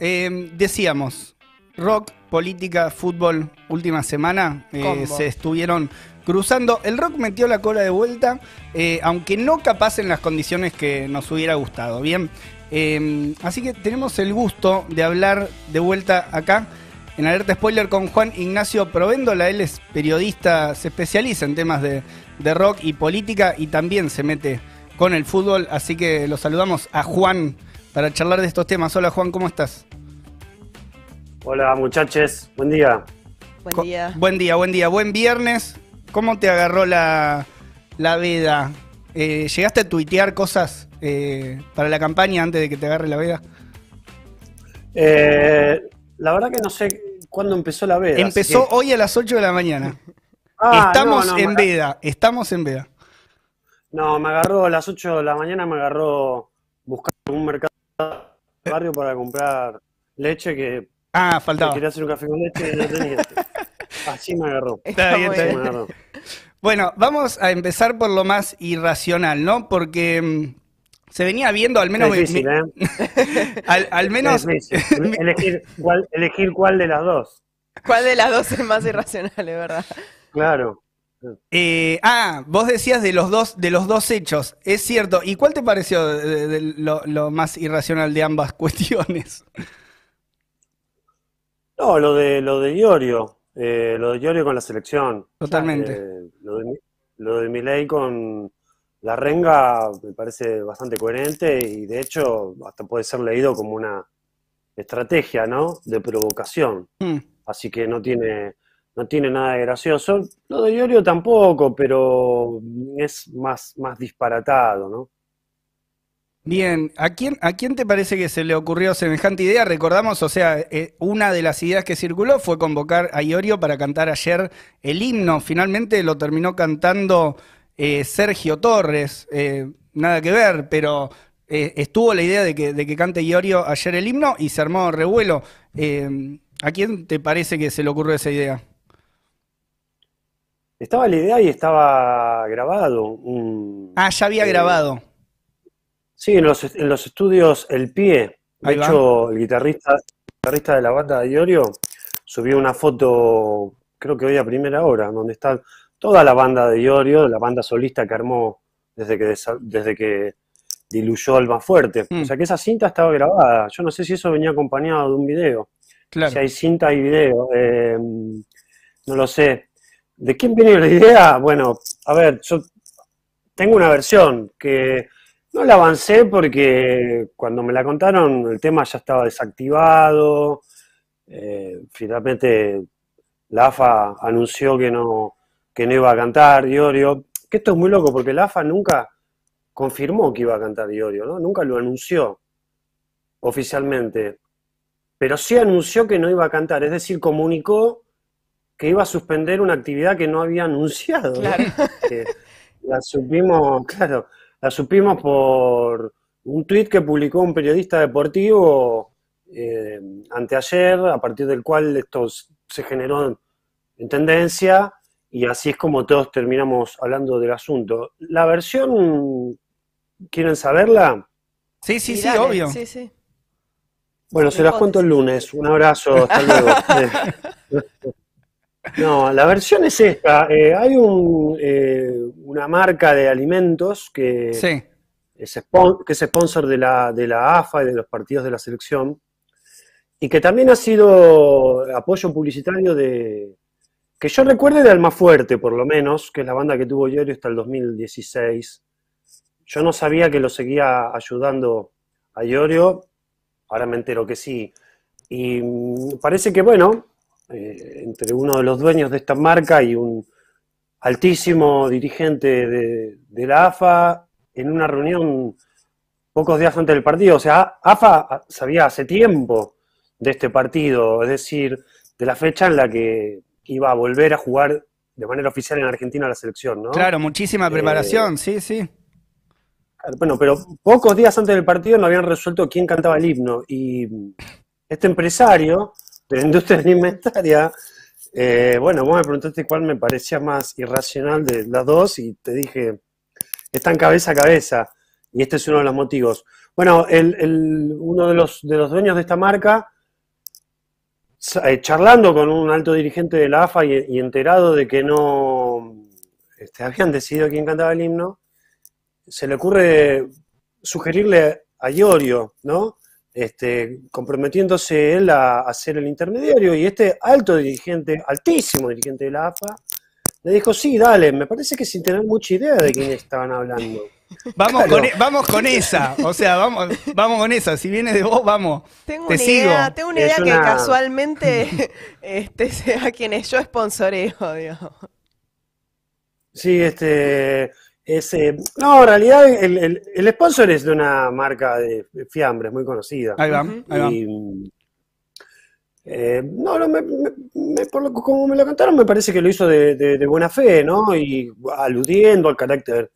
Eh, decíamos, rock, política, fútbol, última semana eh, se estuvieron cruzando. El rock metió la cola de vuelta, eh, aunque no capaz en las condiciones que nos hubiera gustado. Bien, Eh, así que tenemos el gusto de hablar de vuelta acá en Alerta Spoiler con Juan Ignacio Provéndola. Él es periodista, se especializa en temas de, de rock y política y también se mete con el fútbol. Así que lo saludamos a Juan para charlar de estos temas. Hola Juan, ¿cómo estás? Hola muchachos, buen día. Buen Co- día. Buen día, buen día. Buen viernes. ¿Cómo te agarró la, la veda? Eh, ¿Llegaste a tuitear cosas eh, para la campaña antes de que te agarre la veda? Eh, la verdad que no sé cuándo empezó la veda. Empezó que- hoy a las 8 de la mañana. Ah, estamos no, no, en veda, estamos en veda. No, me agarró a las 8 de la mañana, me agarró buscando un mercado barrio para comprar leche que, Ah, que faltaba. quería hacer un café con leche y no tenía. Así me agarró. Está bien, está Así bien. me agarró. Bueno, vamos a empezar por lo más irracional, ¿no? Porque mm, se venía viendo, al menos... Difícil, me- ¿eh? al, al menos... Es difícil. Elegir cuál, elegir cuál de las dos. ¿Cuál de las dos es más irracional, es verdad? Claro. Eh, ah, vos decías de los dos, de los dos hechos, es cierto. ¿Y cuál te pareció de- de- de lo, lo más irracional de ambas cuestiones? No, lo de lo de Iorio, eh, lo de Iorio con la selección. Totalmente. Eh, lo de, lo de Milei con la renga me parece bastante coherente y de hecho hasta puede ser leído como una estrategia, ¿no? De provocación. Hmm. Así que no tiene, no tiene nada de gracioso. Lo de Iorio tampoco, pero es más, más disparatado, ¿no? Bien, ¿a quién, ¿a quién te parece que se le ocurrió semejante idea? Recordamos, o sea, eh, una de las ideas que circuló fue convocar a Iorio para cantar ayer el himno. Finalmente lo terminó cantando eh, Sergio Torres. Eh, nada que ver, pero estuvo la idea de que, de que cante Iorio ayer el himno y se armó revuelo. ¿a quién te parece que se le ocurrió esa idea? Estaba la idea y estaba grabado. un- Ah, ya había Eh, grabado. Sí, en los, en los estudios El Pie, de Ahí va. hecho, el guitarrista, el guitarrista de la banda de Iorio subió una foto, creo que hoy a primera hora, donde está toda la banda de Iorio, la banda solista que armó desde que, desde que diluyó el más fuerte. Mm. O sea que esa cinta estaba grabada. Yo no sé si eso venía acompañado de un video. Claro. Si hay cinta y video. eh, no lo sé. ¿De quién viene la idea? Bueno, a ver, yo tengo una versión que no la avancé porque cuando me la contaron el tema ya estaba desactivado. eh, finalmente la AFA anunció que no, que no iba a cantar Iorio. Que esto es muy loco porque la AFA nunca confirmó que iba a cantar Iorio, ¿no? Nunca lo anunció oficialmente. Pero sí anunció que no iba a cantar, es decir, comunicó que iba a suspender una actividad que no había anunciado. Claro. Que la supimos, claro, la supimos por un tuit que publicó un periodista deportivo eh, anteayer, a partir del cual esto se generó en tendencia y así es como todos terminamos hablando del asunto. La versión, ¿quieren saberla? Sí, sí, sí, dale, obvio. Sí, sí. Bueno, se las cuento el lunes. Un abrazo, hasta luego. No, la versión es esta. Eh, hay un, eh, una marca de alimentos que Sí. es, spon- que es sponsor de la, de la AFA y de los partidos de la selección, y que también ha sido apoyo publicitario de, que yo recuerde de Almafuerte, por lo menos, que es la banda que tuvo Iorio hasta el 2016. Yo no sabía que lo seguía ayudando a Iorio, ahora me entero que sí. Y mm, parece que, bueno, eh, entre uno de los dueños de esta marca y un altísimo dirigente de, de la AFA, en una reunión pocos días antes del partido. O sea, AFA sabía hace tiempo de este partido, es decir, de la fecha en la que iba a volver a jugar de manera oficial en Argentina la selección, ¿no? Claro, muchísima Eh, preparación, sí, sí. Bueno, pero pocos días antes del partido no habían resuelto quién cantaba el himno. Y este empresario de la industria alimentaria, eh, bueno, vos me preguntaste cuál me parecía más irracional de las dos y te dije, están cabeza a cabeza. Y este es uno de los motivos. Bueno, el, uno de los, de los dueños de esta marca, eh, charlando con un alto dirigente de la AFA y, enterado de que no este, habían decidido quién cantaba el himno, se le ocurre sugerirle a Iorio, ¿no? Este, comprometiéndose él a, a ser el intermediario y este alto dirigente, altísimo dirigente de la AFA, le dijo, sí, dale, me parece que sin tener mucha idea de quién estaban hablando. Vamos, con, e, vamos con esa, o sea, vamos, vamos con esa. Si viene de vos, vamos. Tengo una idea, tengo una idea que casualmente este, sea quienes yo sponsoreo, digamos. Sí, este. Ese, no, en realidad el, el, sponsor es de una marca de fiambres muy conocida. Ahí va, ahí va. Eh, no, no, me, por lo, como me lo contaron, me parece que lo hizo de, buena fe, ¿no? Y aludiendo al carácter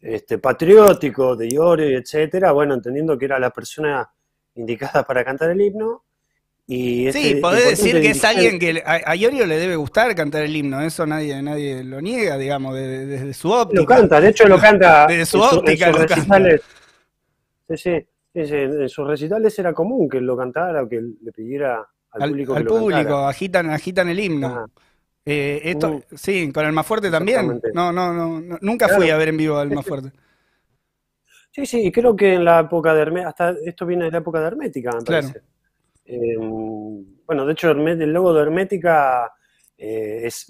este, patriótico de Iorio, etcétera, bueno, entendiendo que era la persona indicada para cantar el himno. Y sí, este podés decir que es alguien que a, Iorio le debe gustar cantar el himno, eso nadie, nadie lo niega, digamos, desde, su óptica. Lo canta, de hecho lo canta. Desde su óptica lo recitales, Sí, sí, en sus recitales era común que lo cantara o que le pidiera al, público. agitan, agitan el himno. Eh, esto, uh. sí, con el más fuerte también. No, no, no, nunca fui a ver en vivo al más fuerte. Sí, sí, creo que en la época de Hermética, hasta esto viene de la época de Hermética, me parece. Em, bueno, de hecho, el logo de Hermética eh, es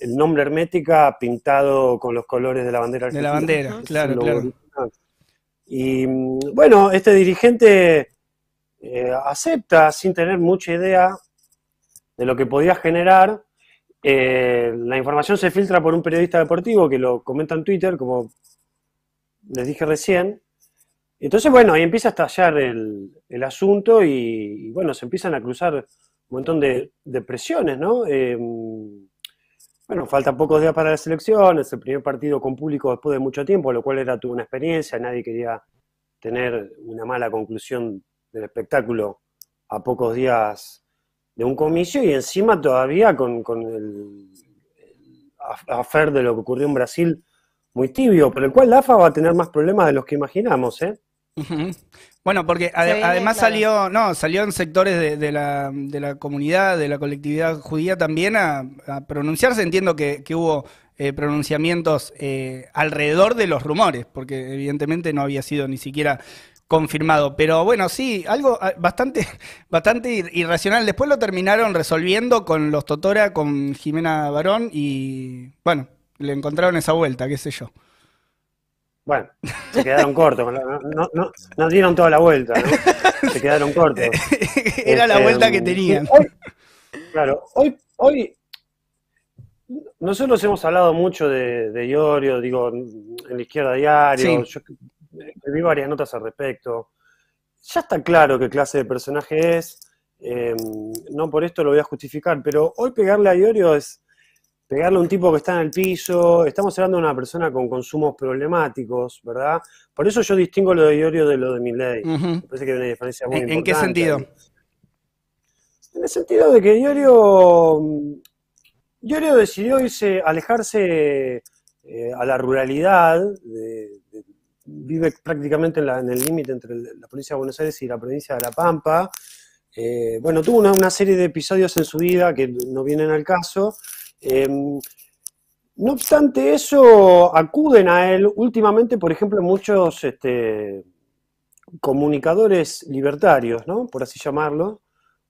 el nombre Hermética pintado con los colores de la bandera argentina. De la bandera, claro, claro. Y bueno, este dirigente eh, acepta sin tener mucha idea de lo que podía generar. Eh, la información se filtra por un periodista deportivo que lo comenta en Twitter, como les dije recién. Entonces, bueno, ahí empieza a estallar el, asunto y, bueno, se empiezan a cruzar un montón de, presiones, ¿no? Em, bueno, faltan pocos días para la selección, es el primer partido con público después de mucho tiempo, lo cual era toda una experiencia, nadie quería tener una mala conclusión del espectáculo a pocos días de un comicio y encima todavía con, el, afer de lo que ocurrió en Brasil muy tibio, por el cual la AFA va a tener más problemas de los que imaginamos, ¿eh? Bueno, porque además salió, no, salió en sectores de, la, de, la, comunidad, de la colectividad judía también a, pronunciarse. Entiendo que, hubo eh, pronunciamientos eh, alrededor de los rumores, porque evidentemente no había sido ni siquiera confirmado. Pero bueno, sí, algo ah, bastante, bastante irracional. Después lo terminaron resolviendo con los Totora, con Jimena Barón y bueno, le encontraron esa vuelta, qué sé yo. Bueno, se quedaron cortos, no, dieron toda la vuelta, ¿no? Se quedaron cortos. Era la vuelta que este, tenían. claro, hoy, hoy nosotros hemos hablado mucho de, de Iorio, digo, en la izquierda diario, escribí varias notas al respecto. Ya está claro qué clase de personaje es, em, no por esto lo voy a justificar, pero hoy pegarle a Iorio es pegarle a un tipo que está en el piso, estamos hablando de una persona con consumos problemáticos, ¿verdad? Por eso yo distingo lo de Iorio de lo de Milley. Me parece que hay una diferencia muy ¿En, importante. ¿En qué sentido? En el sentido de que Iorio, Iorio decidió irse, alejarse eh, a la ruralidad de, vive prácticamente en, el límite entre la provincia de Buenos Aires y la provincia de La Pampa. Eh, bueno, tuvo una, serie de episodios en su vida que no vienen al caso. Em, no obstante eso, acuden a él últimamente, por ejemplo, muchos este, comunicadores libertarios, ¿no? por así llamarlo,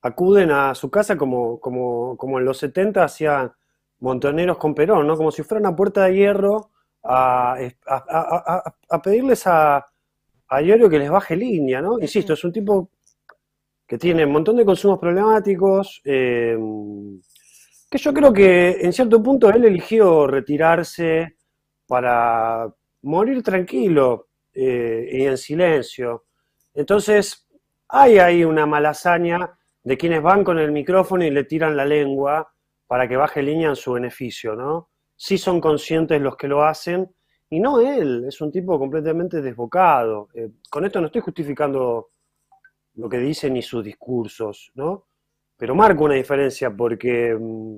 acuden a su casa como, como, como en los 70 hacían montoneros con Perón, ¿no? como si fuera una puerta de hierro a, pedirles a, a que les baje línea, ¿no? Insisto, es un tipo que tiene un montón de consumos problemáticos, eh, que yo creo que en cierto punto él eligió retirarse para morir tranquilo eh, y en silencio. Entonces, hay ahí una malasaña de quienes van con el micrófono y le tiran la lengua para que baje línea en su beneficio, ¿no? sí son conscientes los que lo hacen, y no él, es un tipo completamente desbocado. Eh, con esto no estoy justificando lo que dicen ni sus discursos, ¿no? Pero marco una diferencia porque mm,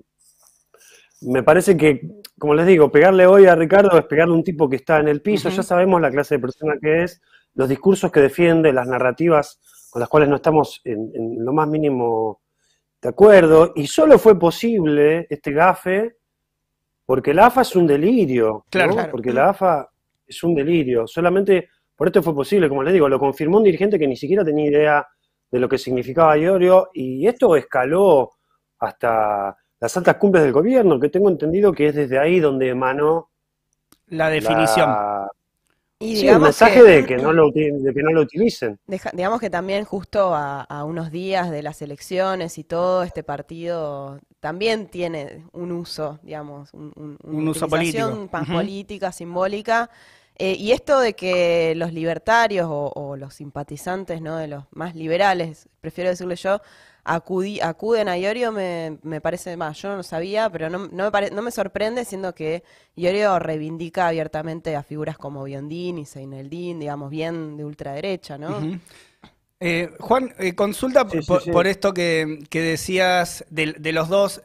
me parece que, como les digo, pegarle hoy a Ricardo es pegarle a un tipo que está en el piso, ya sabemos la clase de persona que es, los discursos que defiende, las narrativas con las cuales no estamos en, lo más mínimo de acuerdo, y solo fue posible este gafe porque la AFA es un delirio, claro, porque la AFA es un delirio, solamente por esto fue posible, como le digo, lo confirmó un dirigente que ni siquiera tenía idea de lo que significaba Iorio, y esto escaló hasta las altas cumbres del gobierno, que tengo entendido que es desde ahí donde emanó la definición. Y el mensaje de, que no lo, de que no lo utilicen. digamos que también justo a, unos días de las elecciones y todo, este partido también tiene un uso, digamos, un, uso político. política, simbólica. Eh, y esto de que los libertarios o, los simpatizantes ¿no? de los más liberales, prefiero decirle yo, acuden a Iorio me, me, parece más, yo no lo sabía, pero no, no, me no me sorprende siendo que Iorio reivindica abiertamente a figuras como Biondini, Seineldin, digamos, bien de ultraderecha, ¿no? Eh, Juan, eh, consulta por, esto que, decías de, los dos,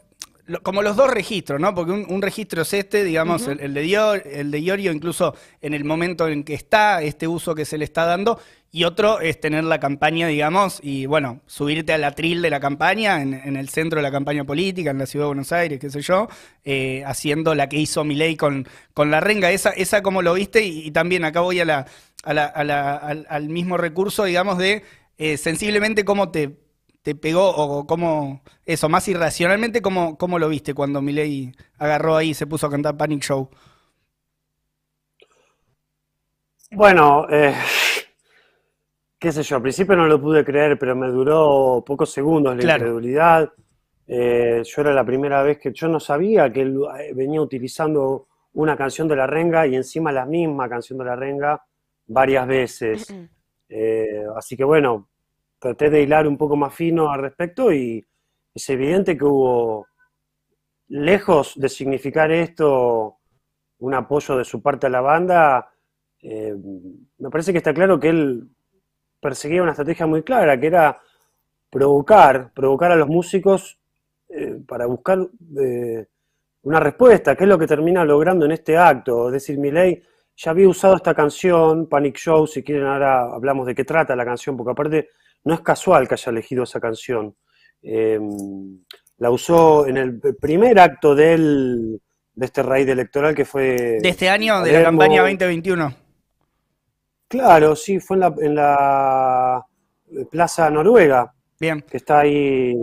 como los dos registros, ¿no? Porque un, registro es este, digamos, el, de Dior, el de Iorio, incluso en el momento en que está, este uso que se le está dando, y otro es tener la campaña, digamos, y bueno, subirte al atril de la campaña, en, el centro de la campaña política, en la ciudad de Buenos Aires, qué sé yo, eh, haciendo la que hizo Milei con, con la renga. Esa, esa como lo viste, y, también acá voy a la, a la, al, mismo recurso, digamos, de eh, sensiblemente cómo te, te pegó, o cómo, eso, más irracionalmente, cómo, cómo lo viste cuando Milei agarró ahí y se puso a cantar Panic Show. Bueno, eh, qué sé yo, al principio no lo pude creer, pero me duró pocos segundos la incredulidad. Eh, yo era la primera vez que yo no sabía que él eh, venía utilizando una canción de la renga y encima la misma canción de la renga varias veces. Eh, así que bueno, traté de hilar un poco más fino al respecto y es evidente que hubo, lejos de significar esto, un apoyo de su parte a la banda, me parece que está claro que él perseguía una estrategia muy clara, que era provocar, provocar a los músicos eh, para buscar eh, una respuesta, que es lo que termina logrando en este acto. Es decir, Miley ya había usado esta canción, Panic Show, si quieren ahora hablamos de qué trata la canción, porque aparte no es casual que haya elegido esa canción. Em, la usó en el primer acto del, de este raíz electoral que fue... De este año, de la campaña 2021. Claro, sí, fue en la, eh, Plaza Noruega. Bien. Que está ahí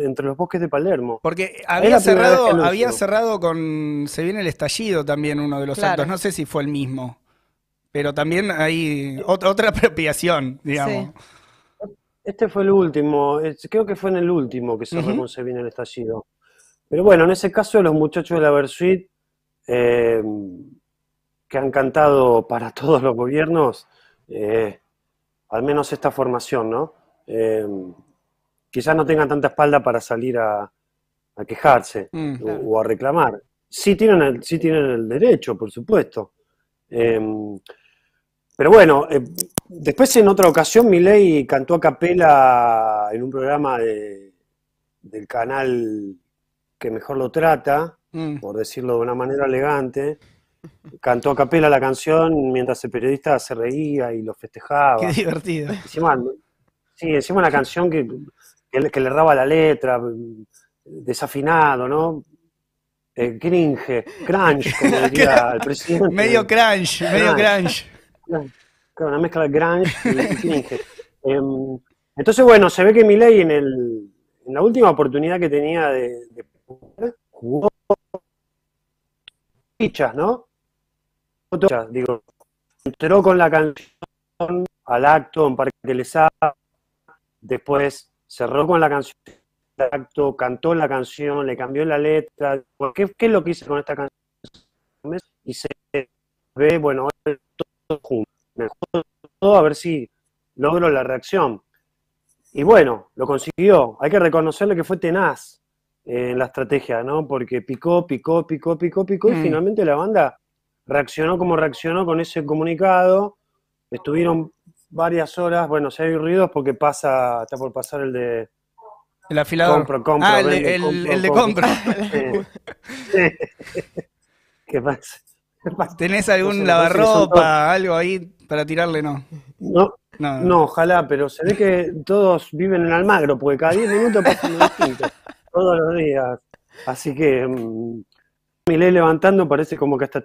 entre los bosques de Palermo. Porque había cerrado, había cerrado con. Se viene el estallido también, uno de los actos. No sé si fue el mismo. Pero también hay otra, otra apropiación, digamos. Este fue el último. Creo que fue en el último que Se viene el estallido. Pero bueno, en ese caso, los muchachos de la Versuit. Eh, que han cantado para todos los gobiernos, eh, al menos esta formación, ¿no? Eh, quizás no tengan tanta espalda para salir a, quejarse mm, o, a reclamar. Sí tienen el, sí tienen el derecho, por supuesto. Pero bueno, eh, después en otra ocasión Milei cantó a capela en un programa del canal que mejor lo trata, mm. por decirlo de una manera elegante, cantó a capela la canción mientras el periodista se reía y lo festejaba. Qué divertido. sí, encima una canción que, que, le erraba la letra, desafinado, ¿no? Eh, cringe, crunch, como diría el presidente. Medio crunch, medio crunch. Una mezcla de grunge y, cringe. Em, entonces, bueno, se ve que Milei en, el, en la última oportunidad que tenía de, de jugó fichas, ¿no? digo, entró con la canción al acto en Parque Les después cerró con la canción al acto, cantó la canción, le cambió la letra, ¿qué, qué es lo que hice con esta canción? Y se ve, bueno, todo junto, todo a ver si logro la reacción. Y bueno, lo consiguió. Hay que reconocerle que fue tenaz en la estrategia, ¿no? Porque picó, picó, picó, picó, picó, y mm. finalmente la banda reaccionó como reaccionó con ese comunicado. Estuvieron varias horas, bueno, si hay ruidos porque pasa, está por pasar el de... El afilador. ah, el, de, compra. ¿Qué pasa? ¿Tenés algún lavarropa, algo ahí para tirarle? No. No, No, no, ojalá, pero se ve que todos viven en Almagro, porque cada 10 minutos pasa uno distinto, todos los días. Así que mm, mi ley levantando parece como que hasta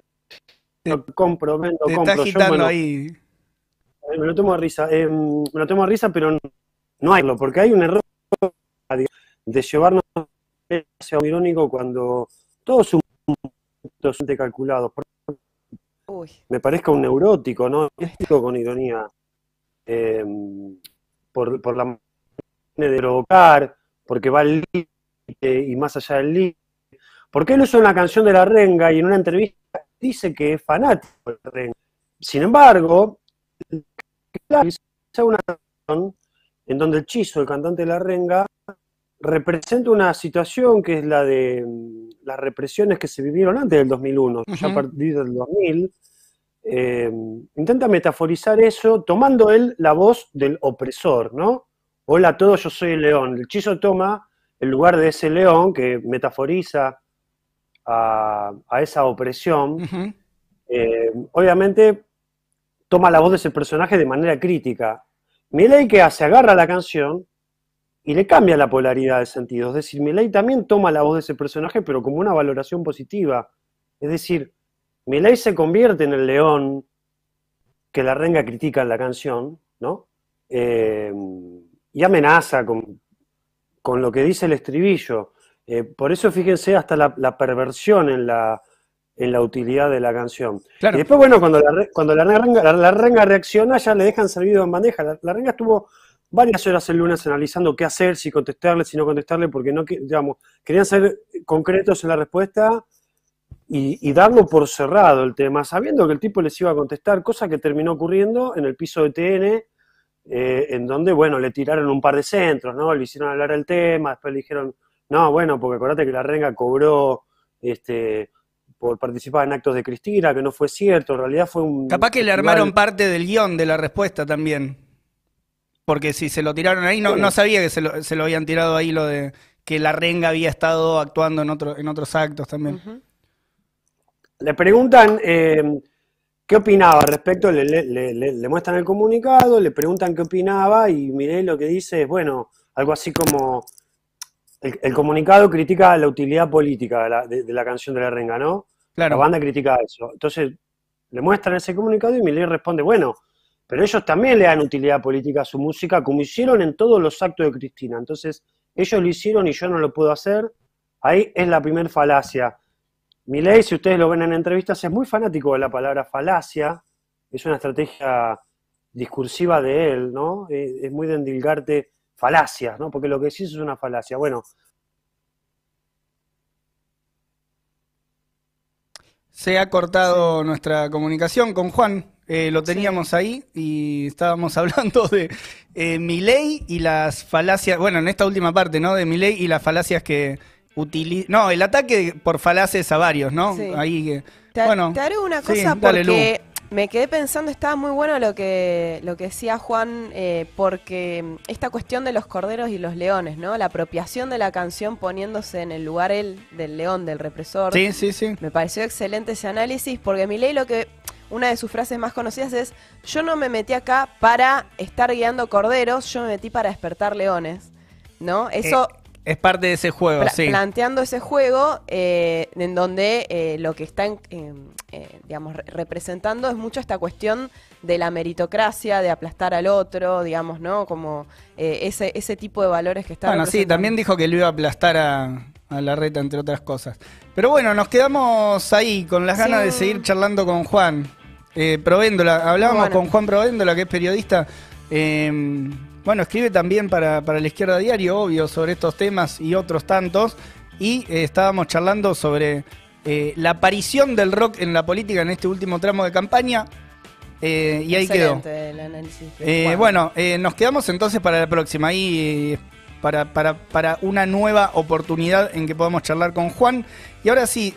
Te- compro, vendo, Te está compro. Yo, agitando bueno, ahí. Eh, Me lo tomo a risa. eh, me lo tomo a risa, pero no, no hay, porque hay un error de llevarnos hacia un irónico cuando todos son calculados. Por- Me parezca un neurótico, ¿no? Neurótico con ironía. eh, por, por la manera de provocar, porque va al límite y más allá del límite. Porque él usó una canción de la renga y en una entrevista dice que es fanático de la renga. Sin embargo, una canción en donde el Chizo, el cantante de la renga, representa una situación que es la de mm, las represiones que se vivieron antes del 2001, ya a partir del 2000. eh, intenta metaforizar eso tomando él la voz del opresor, ¿no? Hola a todos, yo soy el león. El Chizo toma el lugar de ese león que metaforiza a, a esa opresión. Eh, obviamente toma la voz de ese personaje de manera crítica. Milei que hace, agarra la canción y le cambia la polaridad de sentido. Es decir, Milei también toma la voz de ese personaje, pero como una valoración positiva. Es decir, Milei se convierte en el león que la renga critica en la canción, ¿no? Eh, y amenaza con, con lo que dice el estribillo. Eh, por eso fíjense hasta la, la perversión en la, en la utilidad de la canción. Claro. Y después, bueno, cuando la, cuando la, renga, la, la renga reacciona, ya le dejan servido en bandeja. La, la renga estuvo varias horas el lunes analizando qué hacer, si contestarle, si no contestarle, porque no, digamos, querían ser concretos en la respuesta y, y darlo por cerrado el tema, sabiendo que el tipo les iba a contestar, cosa que terminó ocurriendo en el piso de TN, eh, en donde, bueno, le tiraron un par de centros, ¿no? Le hicieron hablar el tema, después le dijeron, no, bueno, porque acordate que la renga cobró este, por participar en actos de Cristina, que no fue cierto, en realidad fue un... Capaz que le armaron parte del guion de la respuesta también. Porque si se lo tiraron ahí, no, no sabía que se lo, se lo habían tirado ahí lo de que la renga había estado actuando en, otro, en otros actos también. Le preguntan eh, qué opinaba respecto, le, le- le- le- le muestran el comunicado, le preguntan qué opinaba y miré lo que dice es, bueno, algo así como, el, el comunicado critica la utilidad política de la, de- de la canción de la renga, ¿no? La Claro. banda critica eso. Entonces, le muestran ese comunicado y Milei responde, bueno, pero ellos también le dan utilidad política a su música, como hicieron en todos los actos de Cristina. Entonces, ellos lo hicieron y yo no lo puedo hacer. Ahí es la primer falacia. Milei, si ustedes lo ven en entrevistas, es muy fanático de la palabra falacia. Es una estrategia discursiva de él, ¿no? Eh, Es muy de endilgarte falacias, ¿no? Porque lo que decís es una falacia. Bueno, Se ha cortado nuestra comunicación con Juan. Eh, lo teníamos ahí y estábamos hablando de eh, Milei y las falacias, bueno, en esta última parte, ¿no? De Milei y las falacias que utiliza... No, el ataque por falacias a varios, ¿no? Sí. Ahí que... Te, bueno, te haré una sí, cosa dale, porque me quedé pensando, estaba muy bueno lo que, lo que decía Juan, eh, porque mm, esta cuestión de los corderos y los leones, ¿no? La apropiación de la canción poniéndose en el lugar él del león, del represor. Sí, sí, sí. Me pareció excelente ese análisis porque Milei lo que una de sus frases más conocidas es yo no me metí acá para estar guiando corderos, yo me metí para despertar leones. ¿No? Eso Es parte de ese juego, pla- sí. planteando ese juego eh, en donde eh, lo que está eh, digamos re- representando es mucho esta cuestión de la meritocracia, de aplastar al otro, digamos, ¿no? Como eh, ese, ese tipo de valores que está Bueno, sí, también dijo que lo iba a aplastar a, a la reta, entre otras cosas. Pero bueno, nos quedamos ahí con las ganas de seguir charlando con Juan. Eh, Provéndola, hablábamos Bueno. con Juan Provéndola, que es periodista. eh, bueno, escribe también para, para la izquierda diario, obvio, sobre estos temas y otros tantos. Y eh, estábamos charlando sobre eh, la aparición del rock en la política en este último tramo de campaña. Y ahí quedó. El análisis. bueno, nos quedamos entonces para la próxima. Ahí para, para, para una nueva oportunidad en que podamos charlar con Juan. Y ahora sí,